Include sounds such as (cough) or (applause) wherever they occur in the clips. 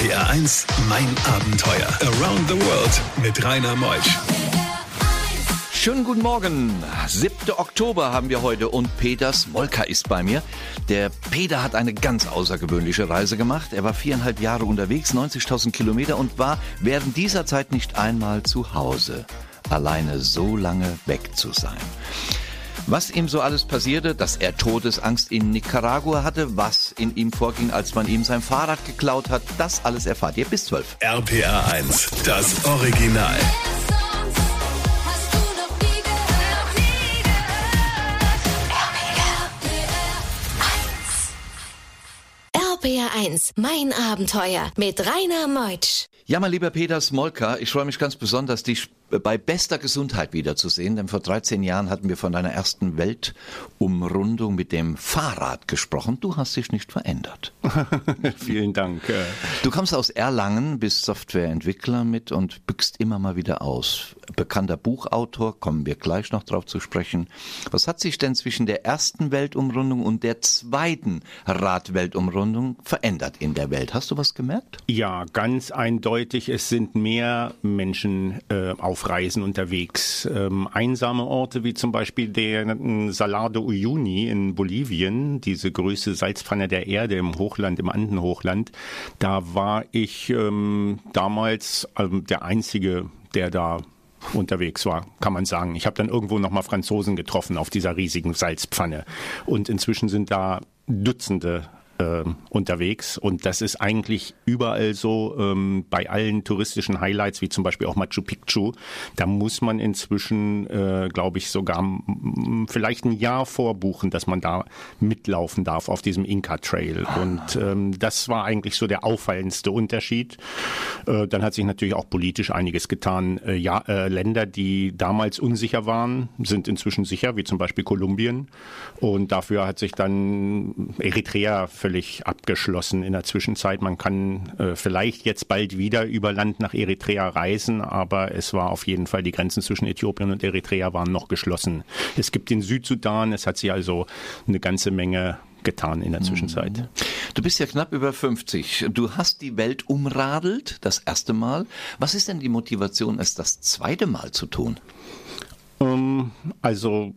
RPR 1, mein Abenteuer. Around the World mit Rainer Meusch. Schönen guten Morgen. 7. Oktober haben wir heute und Peter Smolka ist bei mir. Der Peter hat eine ganz außergewöhnliche Reise gemacht. Er war viereinhalb Jahre unterwegs, 90.000 Kilometer und war während dieser Zeit nicht einmal zu Hause. Alleine so lange weg zu sein. Was ihm so alles passierte, dass er Todesangst in Nicaragua hatte, was in ihm vorging, als man ihm sein Fahrrad geklaut hat, das alles erfahrt ihr bis 12. RPR 1, das Original. RPR 1, mein Abenteuer mit Rainer Meutsch. Ja, mein lieber Peter Smolka, ich freue mich ganz besonders, dich bei bester Gesundheit wiederzusehen, denn vor 13 Jahren hatten wir von deiner ersten Weltumrundung mit dem Fahrrad gesprochen. Du hast dich nicht verändert. (laughs) Vielen Dank. Du kommst aus Erlangen, bist Softwareentwickler mit und bückst immer mal wieder aus. Bekannter Buchautor, kommen wir gleich noch drauf zu sprechen. Was hat sich denn zwischen der ersten Weltumrundung und der zweiten Radweltumrundung verändert in der Welt? Hast du was gemerkt? Ja, ganz eindeutig. Es sind mehr Menschen äh, auf auf Reisen unterwegs. Ähm, einsame Orte wie zum Beispiel der Salar de Uyuni in Bolivien, diese größte Salzpfanne der Erde im Hochland, im Andenhochland. Da war ich ähm, damals ähm, der Einzige, der da unterwegs war, kann man sagen. Ich habe dann irgendwo nochmal Franzosen getroffen auf dieser riesigen Salzpfanne. Und inzwischen sind da Dutzende äh, unterwegs. Und das ist eigentlich überall so ähm, bei allen touristischen Highlights, wie zum Beispiel auch Machu Picchu. Da muss man inzwischen, äh, glaube ich, sogar vielleicht ein Jahr vorbuchen, dass man da mitlaufen darf auf diesem Inca Trail. Und ähm, das war eigentlich so der auffallendste Unterschied. Äh, dann hat sich natürlich auch politisch einiges getan. Äh, ja, äh, Länder, die damals unsicher waren, sind inzwischen sicher, wie zum Beispiel Kolumbien. Und dafür hat sich dann Eritrea völlig völlig abgeschlossen in der Zwischenzeit. Man kann äh, vielleicht jetzt bald wieder über Land nach Eritrea reisen, aber es war auf jeden Fall, die Grenzen zwischen Äthiopien und Eritrea waren noch geschlossen. Es gibt den Südsudan, es hat sich also eine ganze Menge getan in der Zwischenzeit. Mhm. Du bist ja knapp über 50. Du hast die Welt umradelt, das erste Mal. Was ist denn die Motivation, es das zweite Mal zu tun? Um, ähm, also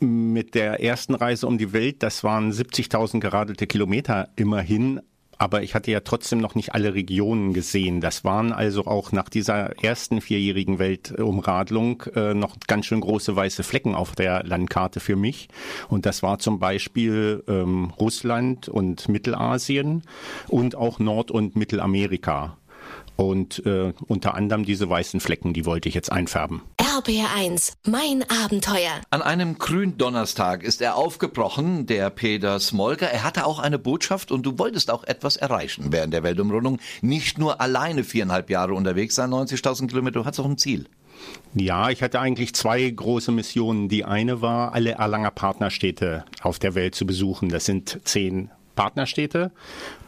mit der ersten Reise um die Welt, das waren 70.000 geradelte Kilometer immerhin. Aber ich hatte ja trotzdem noch nicht alle Regionen gesehen. Das waren also auch nach dieser ersten vierjährigen Weltumradlung äh, noch ganz schön große weiße Flecken auf der Landkarte für mich. Und das war zum Beispiel ähm, Russland und Mittelasien und auch Nord- und Mittelamerika. Und äh, unter anderem diese weißen Flecken, die wollte ich jetzt einfärben. RBR1, mein Abenteuer. An einem Gründonnerstag ist er aufgebrochen, der Peter Smolker. Er hatte auch eine Botschaft und du wolltest auch etwas erreichen während der Weltumrundung. Nicht nur alleine viereinhalb Jahre unterwegs sein, 90.000 Kilometer, du hattest auch ein Ziel. Ja, ich hatte eigentlich zwei große Missionen. Die eine war, alle Erlanger Partnerstädte auf der Welt zu besuchen. Das sind zehn Partnerstädte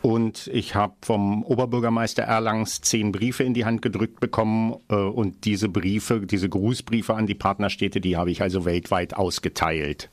und ich habe vom Oberbürgermeister Erlangs zehn Briefe in die Hand gedrückt bekommen. Äh, und diese Briefe, diese Grußbriefe an die Partnerstädte, die habe ich also weltweit ausgeteilt.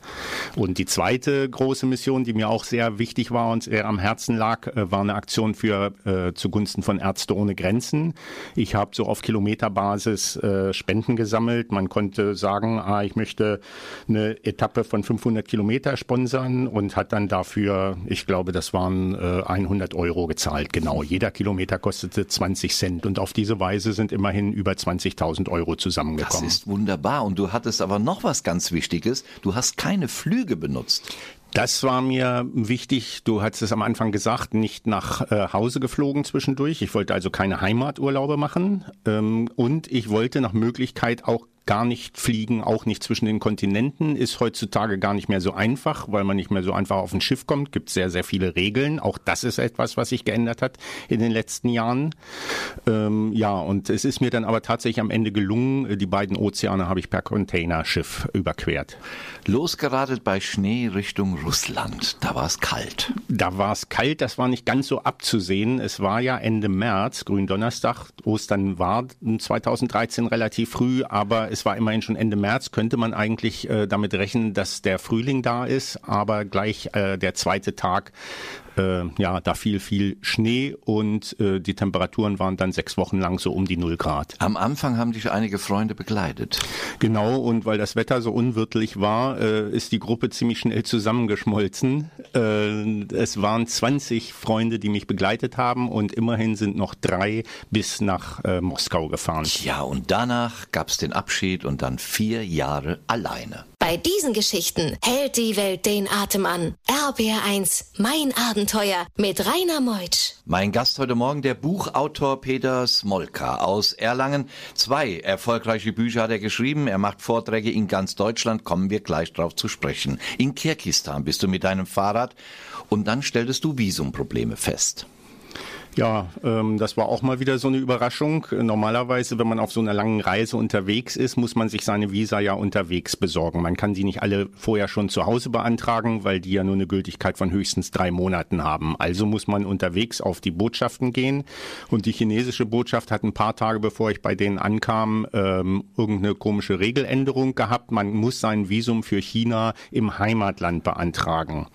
Und die zweite große Mission, die mir auch sehr wichtig war und sehr am Herzen lag, äh, war eine Aktion für äh, zugunsten von Ärzte ohne Grenzen. Ich habe so auf Kilometerbasis Spenden gesammelt. Man konnte sagen, ah, ich möchte eine Etappe von 500 Kilometer sponsern und hat dann dafür, ich glaube, das waren äh, 100 100 Euro gezahlt, genau. Jeder Kilometer kostete 20 Cent und auf diese Weise sind immerhin über 20.000 Euro zusammengekommen. Das ist wunderbar und du hattest aber noch was ganz Wichtiges. Du hast keine Flüge benutzt. Das war mir wichtig. Du hast es am Anfang gesagt, nicht nach äh, Hause geflogen zwischendurch. Ich wollte also keine Heimaturlaube machen. Ähm, und ich wollte nach Möglichkeit auch gar nicht fliegen, auch nicht zwischen den Kontinenten, ist heutzutage gar nicht mehr so einfach, weil man nicht mehr so einfach auf ein Schiff kommt. Gibt sehr, sehr viele Regeln. Auch das ist etwas, was sich geändert hat in den letzten Jahren. Ähm, ja, und es ist mir dann aber tatsächlich am Ende gelungen. Die beiden Ozeane habe ich per Containerschiff überquert. Losgeradelt bei Schnee Richtung Russland. Da war es kalt. Da war es kalt. Das war nicht ganz so abzusehen. Es war ja Ende März, Gründonnerstag. Ostern war 2013 relativ früh, aber es war immerhin schon Ende März, könnte man eigentlich äh, damit rechnen, dass der Frühling da ist, aber gleich äh, der zweite Tag äh, ja, da fiel viel Schnee und äh, die Temperaturen waren dann sechs Wochen lang so um die null Grad. Am Anfang haben dich einige Freunde begleitet. Genau, und weil das Wetter so unwirtlich war, äh, ist die Gruppe ziemlich schnell zusammengeschmolzen. Äh, es waren 20 Freunde, die mich begleitet haben und immerhin sind noch drei bis nach äh, Moskau gefahren. Ja, und danach gab's den Abschied und dann vier Jahre alleine. Bei diesen Geschichten hält die Welt den Atem an. RBR1, mein Abenteuer mit Rainer Meutsch. Mein Gast heute Morgen, der Buchautor Peter Smolka aus Erlangen. Zwei erfolgreiche Bücher hat er geschrieben. Er macht Vorträge in ganz Deutschland. Kommen wir gleich drauf zu sprechen. In Kirgistan bist du mit deinem Fahrrad und dann stelltest du Visumprobleme fest. Ja, ähm, das war auch mal wieder so eine Überraschung. Normalerweise, wenn man auf so einer langen Reise unterwegs ist, muss man sich seine Visa ja unterwegs besorgen. Man kann sie nicht alle vorher schon zu Hause beantragen, weil die ja nur eine Gültigkeit von höchstens drei Monaten haben. Also muss man unterwegs auf die Botschaften gehen. Und die chinesische Botschaft hat ein paar Tage bevor ich bei denen ankam, ähm, irgendeine komische Regeländerung gehabt. Man muss sein Visum für China im Heimatland beantragen.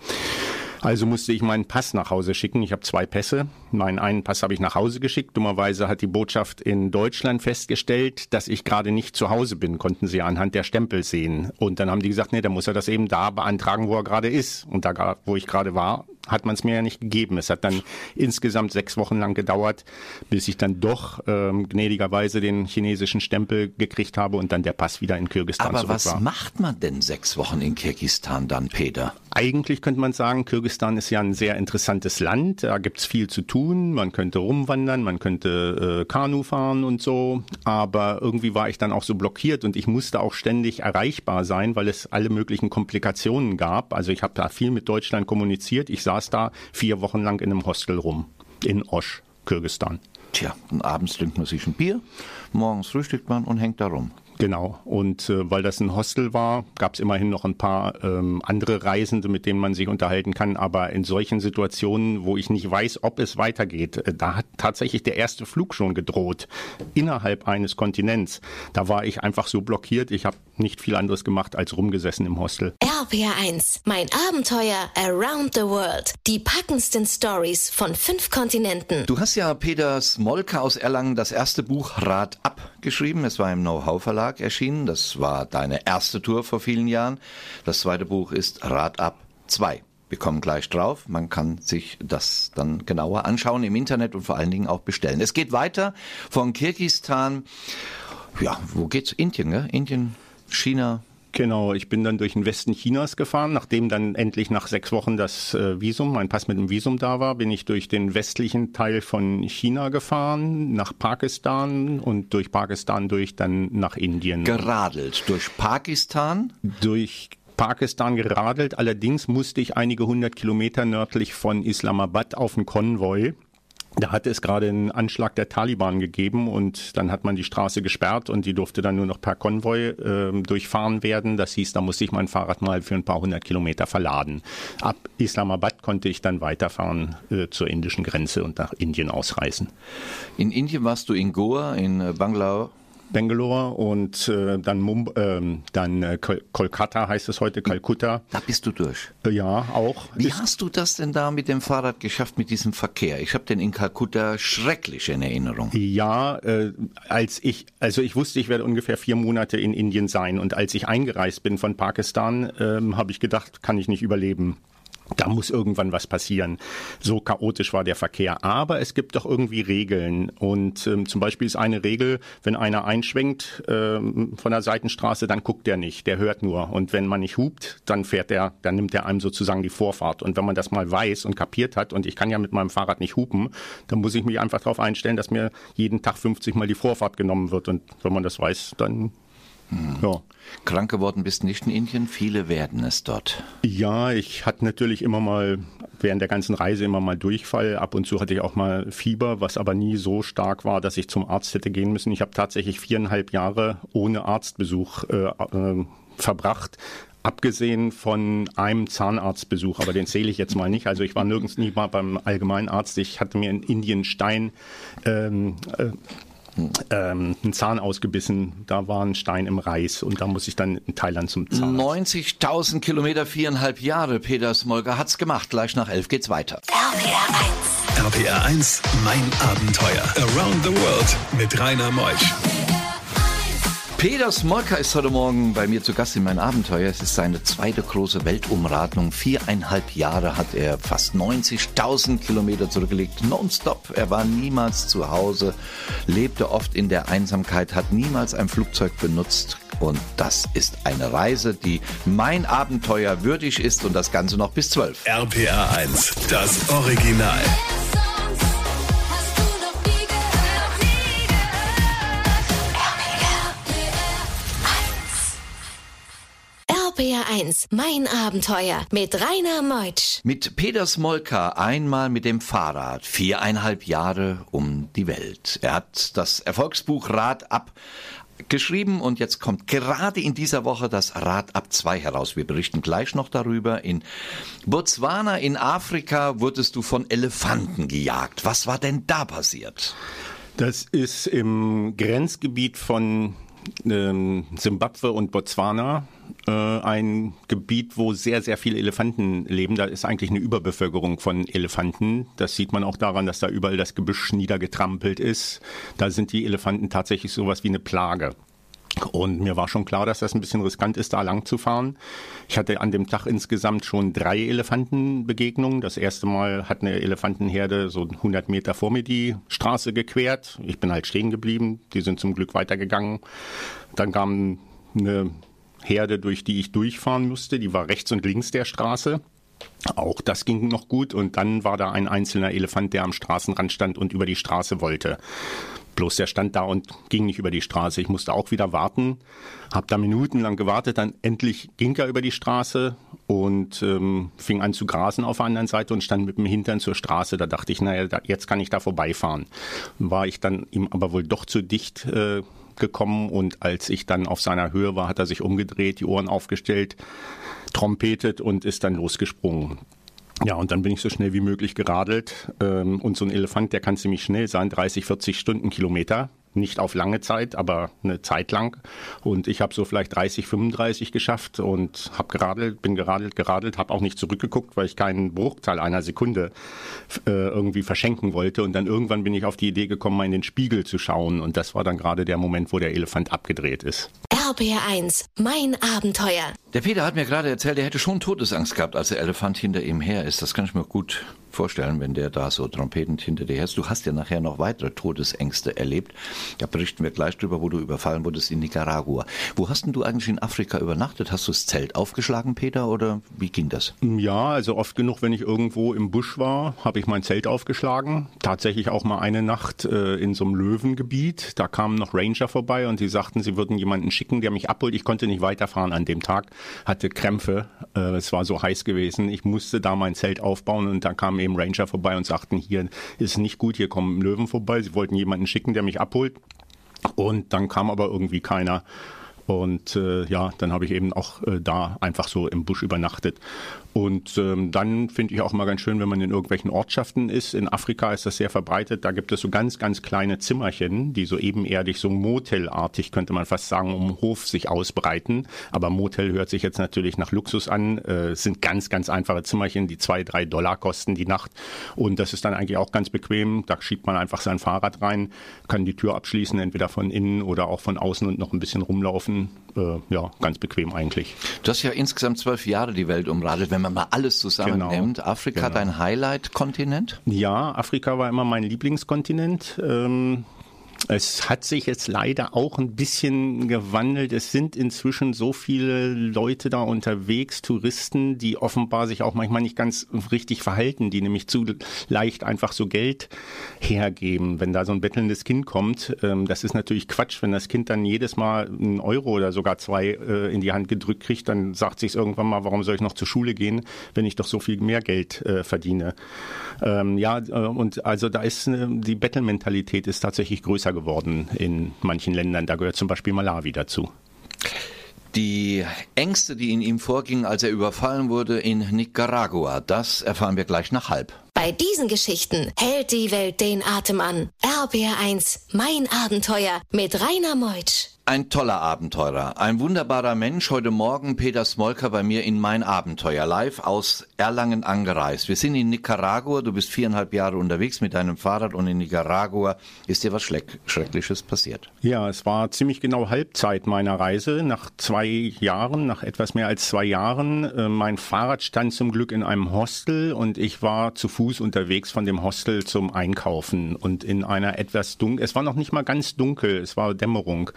Also musste ich meinen Pass nach Hause schicken. Ich habe zwei Pässe. Meinen einen Pass habe ich nach Hause geschickt. Dummerweise hat die Botschaft in Deutschland festgestellt, dass ich gerade nicht zu Hause bin, konnten sie anhand der Stempel sehen. Und dann haben die gesagt, nee, dann muss er das eben da beantragen, wo er gerade ist. Und da, wo ich gerade war, hat man es mir ja nicht gegeben. Es hat dann insgesamt sechs Wochen lang gedauert, bis ich dann doch ähm, gnädigerweise den chinesischen Stempel gekriegt habe und dann der Pass wieder in Kirgisistan Aber zurück was war. macht man denn sechs Wochen in Kirgisistan dann, Peter? Eigentlich könnte man sagen, Kirgisistan ist ja ein sehr interessantes Land. Da gibt's viel zu tun. Man könnte rumwandern, man könnte äh, Kanu fahren und so. Aber irgendwie war ich dann auch so blockiert und ich musste auch ständig erreichbar sein, weil es alle möglichen Komplikationen gab. Also ich habe da viel mit Deutschland kommuniziert. Ich saß da vier Wochen lang in einem Hostel rum. In Osch, Kirgisistan. Tja, und abends trinkt man sich ein Bier, morgens frühstückt man und hängt da rum. Genau. Und äh, weil das ein Hostel war, gab es immerhin noch ein paar ähm, andere Reisende, mit denen man sich unterhalten kann. Aber in solchen Situationen, wo ich nicht weiß, ob es weitergeht, äh, da hat tatsächlich der erste Flug schon gedroht innerhalb eines Kontinents. Da war ich einfach so blockiert. Ich habe nicht viel anderes gemacht als rumgesessen im Hostel. RBR1, mein Abenteuer around the world. Die packendsten Stories von fünf Kontinenten. Du hast ja Peter Smolka aus Erlangen das erste Buch Rad ab geschrieben. Es war im Know-how Verlag erschienen. Das war deine erste Tour vor vielen Jahren. Das zweite Buch ist Rad ab 2. Wir kommen gleich drauf. Man kann sich das dann genauer anschauen im Internet und vor allen Dingen auch bestellen. Es geht weiter von Kirgisistan. Ja, wo geht's? Indien, gell? Indien, China, Genau, ich bin dann durch den Westen Chinas gefahren. Nachdem dann endlich nach sechs Wochen das äh, Visum, mein Pass mit dem Visum da war, bin ich durch den westlichen Teil von China gefahren, nach Pakistan und durch Pakistan durch dann nach Indien. geradelt durch Pakistan. durch Pakistan geradelt. Allerdings musste ich einige hundert Kilometer nördlich von Islamabad auf einen Konvoi. Da hatte es gerade einen Anschlag der Taliban gegeben und dann hat man die Straße gesperrt und die durfte dann nur noch per Konvoi äh, durchfahren werden. Das hieß, da musste ich mein Fahrrad mal für ein paar hundert Kilometer verladen. Ab Islamabad konnte ich dann weiterfahren äh, zur indischen Grenze und nach Indien ausreisen. In Indien warst du in Goa, in äh, Bangalore. Und äh, dann, Mumbai, ähm, dann äh, Kol Kolkata heißt es heute, Kalkutta. Da bist du durch. Äh, ja, auch. Wie Ist- hast du das denn da mit dem Fahrrad geschafft, mit diesem Verkehr? Ich habe den in Kalkutta schrecklich in Erinnerung. Ja, äh, als ich, also ich wusste, ich werde ungefähr vier Monate in Indien sein und als ich eingereist bin von Pakistan, ähm, habe ich gedacht, kann ich nicht überleben. Da muss irgendwann was passieren. So chaotisch war der Verkehr. Aber es gibt doch irgendwie Regeln. Und ähm, zum Beispiel ist eine Regel, wenn einer einschwenkt ähm, von der Seitenstraße, dann guckt er nicht, der hört nur. Und wenn man nicht hupt, dann fährt er, dann nimmt er einem sozusagen die Vorfahrt. Und wenn man das mal weiß und kapiert hat, und ich kann ja mit meinem Fahrrad nicht hupen, dann muss ich mich einfach darauf einstellen, dass mir jeden Tag 50 Mal die Vorfahrt genommen wird. Und wenn man das weiß, dann ja. Krank geworden bist nicht in Indien, viele werden es dort. Ja, ich hatte natürlich immer mal während der ganzen Reise immer mal Durchfall. Ab und zu hatte ich auch mal Fieber, was aber nie so stark war, dass ich zum Arzt hätte gehen müssen. Ich habe tatsächlich viereinhalb Jahre ohne Arztbesuch äh, äh, verbracht. Abgesehen von einem Zahnarztbesuch, aber den zähle ich jetzt mal nicht. Also ich war nirgends nie mal beim Allgemeinarzt. Ich hatte mir in Indien Stein ähm, äh, ähm, einen Zahn ausgebissen. Da war ein Stein im Reis und da muss ich dann in Thailand zum Zahnarzt. 90.000 Kilometer, viereinhalb Jahre. Peter Smolger hat's gemacht. Gleich nach elf geht's weiter. RPR 1. RPR 1, mein Abenteuer. Around the World mit Rainer Meusch. Peter Smolka ist heute Morgen bei mir zu Gast in mein Abenteuer. Es ist seine zweite große Weltumradlung. Viereinhalb Jahre hat er fast 90.000 Kilometer zurückgelegt, nonstop. Er war niemals zu Hause, lebte oft in der Einsamkeit, hat niemals ein Flugzeug benutzt. Und das ist eine Reise, die mein Abenteuer würdig ist und das Ganze noch bis zwölf. RPA 1, das Original. RPR1, mein Abenteuer mit Rainer Meutsch. Mit Peter Smolka einmal mit dem Fahrrad, viereinhalb Jahre um die Welt. Er hat das Erfolgsbuch Rad ab geschrieben und jetzt kommt gerade in dieser Woche das Rad ab 2 heraus. Wir berichten gleich noch darüber. In Botswana in Afrika wurdest du von Elefanten gejagt. Was war denn da passiert? Das ist im Grenzgebiet von ähm, Simbabwe und Botswana äh, ein Gebiet, wo sehr, sehr viele Elefanten leben. Da ist eigentlich eine Überbevölkerung von Elefanten. Das sieht man auch daran, dass da überall das Gebüsch niedergetrampelt ist. Da sind die Elefanten tatsächlich sowas wie eine Plage. Und mir war schon klar, dass das ein bisschen riskant ist, da lang zu fahren. Ich hatte an dem Tag insgesamt schon drei Elefantenbegegnungen. Das erste Mal hat eine Elefantenherde so 100 Meter vor mir die Straße gequert. Ich bin halt stehen geblieben. Die sind zum Glück weitergegangen. Dann kam eine Herde, durch die ich durchfahren musste. Die war rechts und links der Straße. Auch das ging noch gut und dann war da ein einzelner Elefant, der am Straßenrand stand und über die Straße wollte. Bloß der stand da und ging nicht über die Straße. Ich musste auch wieder warten, habe da minutenlang gewartet, dann endlich ging er über die Straße und ähm, fing an zu grasen auf der anderen Seite und stand mit dem Hintern zur Straße. Da dachte ich, naja, da, jetzt kann ich da vorbeifahren. War ich dann ihm aber wohl doch zu dicht äh, gekommen und als ich dann auf seiner Höhe war, hat er sich umgedreht, die Ohren aufgestellt, trompetet und ist dann losgesprungen. Ja, und dann bin ich so schnell wie möglich geradelt. Ähm, und so ein Elefant, der kann ziemlich schnell sein, 30, 40 Stundenkilometer nicht auf lange Zeit, aber eine Zeit lang. Und ich habe so vielleicht 30, 35 geschafft und habe geradelt, bin geradelt, geradelt, habe auch nicht zurückgeguckt, weil ich keinen Bruchteil einer Sekunde äh, irgendwie verschenken wollte. Und dann irgendwann bin ich auf die Idee gekommen, mal in den Spiegel zu schauen. Und das war dann gerade der Moment, wo der Elefant abgedreht ist. RBR1, mein Abenteuer. Der Peter hat mir gerade erzählt, er hätte schon Todesangst gehabt, als der Elefant hinter ihm her ist. Das kann ich mir gut vorstellen, wenn der da so trompetend hinter dir ist. Du hast ja nachher noch weitere Todesängste erlebt. Da berichten wir gleich drüber, wo du überfallen wurdest in Nicaragua. Wo hast denn du eigentlich in Afrika übernachtet? Hast du das Zelt aufgeschlagen, Peter, oder wie ging das? Ja, also oft genug, wenn ich irgendwo im Busch war, habe ich mein Zelt aufgeschlagen. Tatsächlich auch mal eine Nacht äh, in so einem Löwengebiet. Da kamen noch Ranger vorbei und die sagten, sie würden jemanden schicken, der mich abholt. Ich konnte nicht weiterfahren an dem Tag, hatte Krämpfe. Äh, es war so heiß gewesen. Ich musste da mein Zelt aufbauen und da kam eben Ranger vorbei und sagten, hier ist nicht gut, hier kommen Löwen vorbei. Sie wollten jemanden schicken, der mich abholt. Und dann kam aber irgendwie keiner. Und äh, ja, dann habe ich eben auch äh, da einfach so im Busch übernachtet. Und ähm, dann finde ich auch mal ganz schön, wenn man in irgendwelchen Ortschaften ist. In Afrika ist das sehr verbreitet. Da gibt es so ganz, ganz kleine Zimmerchen, die so ebenerdig, so motelartig, könnte man fast sagen, um Hof sich ausbreiten. Aber Motel hört sich jetzt natürlich nach Luxus an. Äh, es sind ganz, ganz einfache Zimmerchen, die zwei, drei Dollar kosten die Nacht. Und das ist dann eigentlich auch ganz bequem. Da schiebt man einfach sein Fahrrad rein, kann die Tür abschließen, entweder von innen oder auch von außen und noch ein bisschen rumlaufen. Äh, ja, ganz bequem eigentlich. Du hast ja insgesamt zwölf Jahre die Welt umradelt. Wenn man mal alles zusammennimmt, genau, Afrika genau. dein Highlight-Kontinent? Ja, Afrika war immer mein Lieblingskontinent. Ähm, es hat sich jetzt leider auch ein bisschen gewandelt. Es sind inzwischen so viele Leute da unterwegs, Touristen, die offenbar sich auch manchmal nicht ganz richtig verhalten, die nämlich zu leicht einfach so Geld hergeben. Wenn da so ein bettelndes Kind kommt, ähm, das ist natürlich Quatsch. Wenn das Kind dann jedes Mal einen Euro oder sogar zwei äh, in die Hand gedrückt kriegt, dann sagt sich irgendwann mal, warum soll ich noch zur Schule gehen, wenn ich doch so viel mehr Geld äh, verdiene. Ähm, ja, äh, und also da ist die Bettelmentalität ist tatsächlich größer größer geworden in manchen Ländern. Da gehört zum Beispiel Malawi dazu. Die Ängste, die in ihm vorgingen, als er überfallen wurde in Nicaragua, das erfahren wir gleich nach halb. Bei diesen Geschichten hält die Welt den Atem an. RBR1, mein Abenteuer mit Rainer Meutsch. Ein toller Abenteurer, ein wunderbarer Mensch. Heute Morgen Peter Smolker bei mir in mein Abenteuer live aus Erlangen angereist. Wir sind in Nicaragua. Du bist viereinhalb Jahre unterwegs mit deinem Fahrrad und in Nicaragua ist dir was Schreckliches passiert. Ja, es war ziemlich genau Halbzeit meiner Reise. Nach zwei Jahren, nach etwas mehr als zwei Jahren. Äh, mein Fahrrad stand zum Glück in einem Hostel und ich war zu Fuß unterwegs von dem Hostel zum Einkaufen und in einer etwas dunkel. Es war noch nicht mal ganz dunkel. Es war Dämmerung.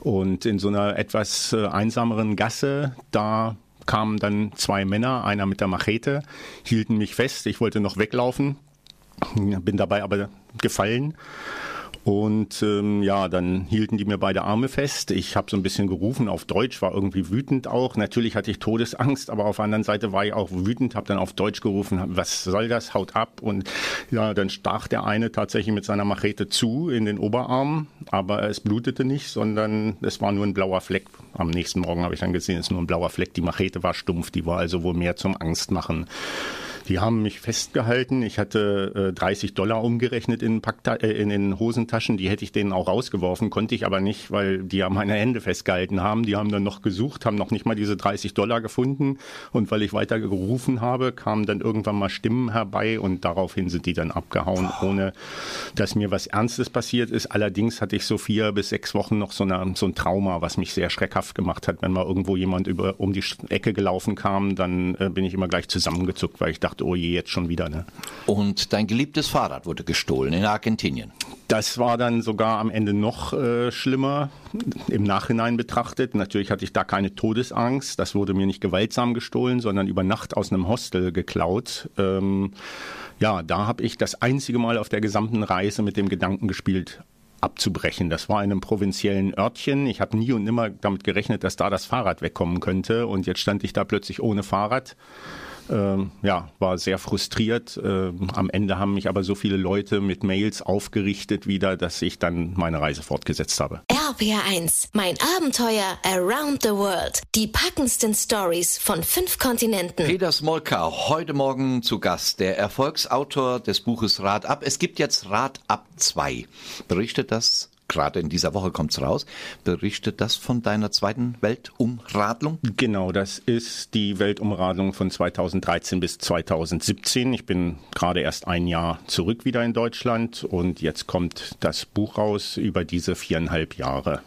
Und in so einer etwas äh, einsameren Gasse, da kamen dann zwei Männer, einer mit der Machete, hielten mich fest. Ich wollte noch weglaufen, bin dabei aber gefallen und ähm, ja, dann hielten die mir beide Arme fest. Ich habe so ein bisschen gerufen auf Deutsch, war irgendwie wütend auch. Natürlich hatte ich Todesangst, aber auf der anderen Seite war ich auch wütend, habe dann auf Deutsch gerufen, was soll das, haut ab. Und ja, dann stach der eine tatsächlich mit seiner Machete zu in den Oberarm, aber es blutete nicht, sondern es war nur ein blauer Fleck. Am nächsten Morgen habe ich dann gesehen, es ist nur ein blauer Fleck. Die Machete war stumpf, die war also wohl mehr zum Angstmachen. Die haben mich festgehalten. Ich hatte äh, 30 Dollar umgerechnet in, Packta äh, in den Hosentaschen. Die hätte ich denen auch rausgeworfen, konnte ich aber nicht, weil die ja meine Hände festgehalten haben. Die haben dann noch gesucht, haben noch nicht mal diese 30 Dollar gefunden. Und weil ich weiter gerufen habe, kamen dann irgendwann mal Stimmen herbei und daraufhin sind die dann abgehauen, ohne dass mir was Ernstes passiert ist. Allerdings hatte ich so vier bis sechs Wochen noch so, eine, so ein Trauma, was mich sehr schreckhaft gemacht hat. Wenn mal irgendwo jemand über, um die Ecke gelaufen kam, dann äh, bin ich immer gleich zusammengezuckt, weil ich dachte, gedacht, oh je, jetzt schon wieder. Ne? Und dein geliebtes Fahrrad wurde gestohlen in Argentinien. Das war dann sogar am Ende noch äh, schlimmer im Nachhinein betrachtet. Natürlich hatte ich da keine Todesangst. Das wurde mir nicht gewaltsam gestohlen, sondern über Nacht aus einem Hostel geklaut. Ähm, ja, da habe ich das einzige Mal auf der gesamten Reise mit dem Gedanken gespielt, abzubrechen. Das war in einem provinziellen Örtchen. Ich habe nie und nimmer damit gerechnet, dass da das Fahrrad wegkommen könnte. Und jetzt stand ich da plötzlich ohne Fahrrad ähm, ja, war sehr frustriert. Ähm, am Ende haben mich aber so viele Leute mit Mails aufgerichtet wieder, dass ich dann meine Reise fortgesetzt habe. RPR1, mein Abenteuer Around the World. Die packendsten Stories von fünf Kontinenten. Peter Smolka, heute Morgen zu Gast, der Erfolgsautor des Buches Rad ab. Es gibt jetzt Rad ab 2. Berichtet das gerade in dieser Woche kommt's raus. Berichtet das von deiner zweiten Weltumradlung? Genau, das ist die Weltumradlung von 2013 bis 2017. Ich bin gerade erst ein Jahr zurück wieder in Deutschland und jetzt kommt das Buch raus über diese viereinhalb Jahre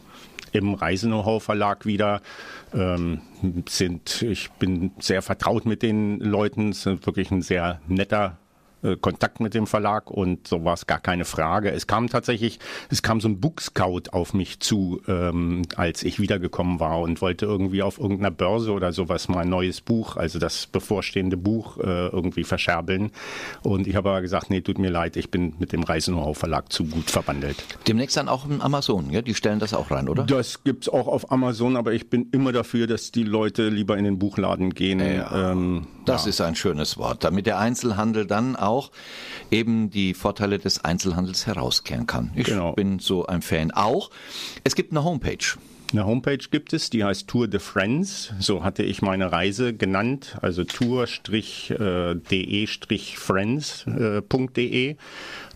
im Reisenauhau Verlag wieder. Ähm, sind, ich bin sehr vertraut mit den Leuten, es ist wirklich ein sehr netter äh, Kontakt mit dem Verlag und so war es gar keine Frage. Es kam tatsächlich, es kam so ein Bookscout auf mich zu, ähm, als ich wiedergekommen war und wollte irgendwie auf irgendeiner Börse oder sowas mal ein neues Buch, also das bevorstehende Buch äh, irgendwie verscherbeln. Und ich habe aber gesagt, nee, tut mir leid, ich bin mit dem Reise-Know-how Verlag zu gut verwandelt. Demnächst dann auch im Amazon, ja? Die stellen das auch rein, oder? Das gibt's auch auf Amazon, aber ich bin immer dafür, dass die Leute lieber in den Buchladen gehen. Ja, ähm, das ja. ist ein schönes Wort, damit der Einzelhandel dann auch auch eben die Vorteile des Einzelhandels herauskehren kann. Ich genau. bin so ein Fan auch. Es gibt eine Homepage. Eine Homepage gibt es, die heißt Tour de Friends. So hatte ich meine Reise genannt, also tour-de-friends.de.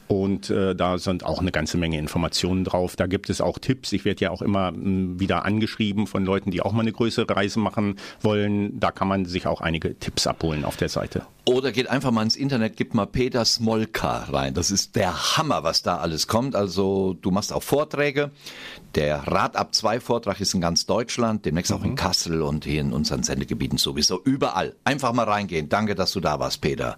Und äh, da sind auch eine ganze Menge Informationen drauf. Da gibt es auch Tipps. Ich werde ja auch immer m, hm, wieder angeschrieben von Leuten, die auch mal eine größere Reise machen wollen. Da kann man sich auch einige Tipps abholen auf der Seite. Oder geht einfach mal ins Internet, gibt mal Peter Smolka rein. Das ist der Hammer, was da alles kommt. Also du machst auch Vorträge. Der Rad ab 2 Vortrag ist in ganz Deutschland, demnächst mhm. auch in mhm. Kassel und hier in unseren Sendegebieten sowieso. Überall. Einfach mal reingehen. Danke, dass du da warst, Peter.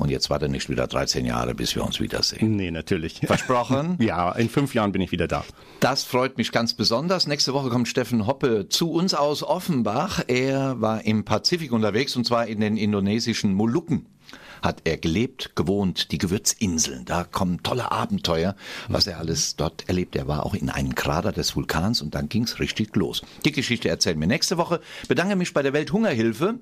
Und jetzt warte nicht wieder 13 Jahre, bis wir uns wiedersehen. Nee, natürlich. Versprochen? (laughs) ja, in fünf Jahren bin ich wieder da. Das freut mich ganz besonders. Nächste Woche kommt Steffen Hoppe zu uns aus Offenbach. Er war im Pazifik unterwegs und zwar in den indonesischen Molukken hat er gelebt, gewohnt, die Gewürzinseln. Da kommen tolle Abenteuer, was er alles dort erlebt. Er war auch in einem Krater des Vulkans und dann ging's richtig los. Die Geschichte erzählen wir nächste Woche. Bedanke mich bei der Welthungerhilfe.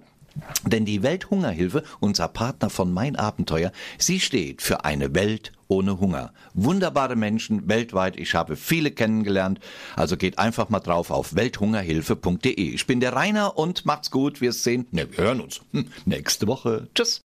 Denn die Welthungerhilfe, unser Partner von Mein Abenteuer, sie steht für eine Welt ohne Hunger. Wunderbare Menschen weltweit. Ich habe viele kennengelernt. Also geht einfach mal drauf auf welthungerhilfe.de. Ich bin der Rainer und macht's gut. Wir sehen, ne, wir hören uns hm, nächste Woche. Tschüss.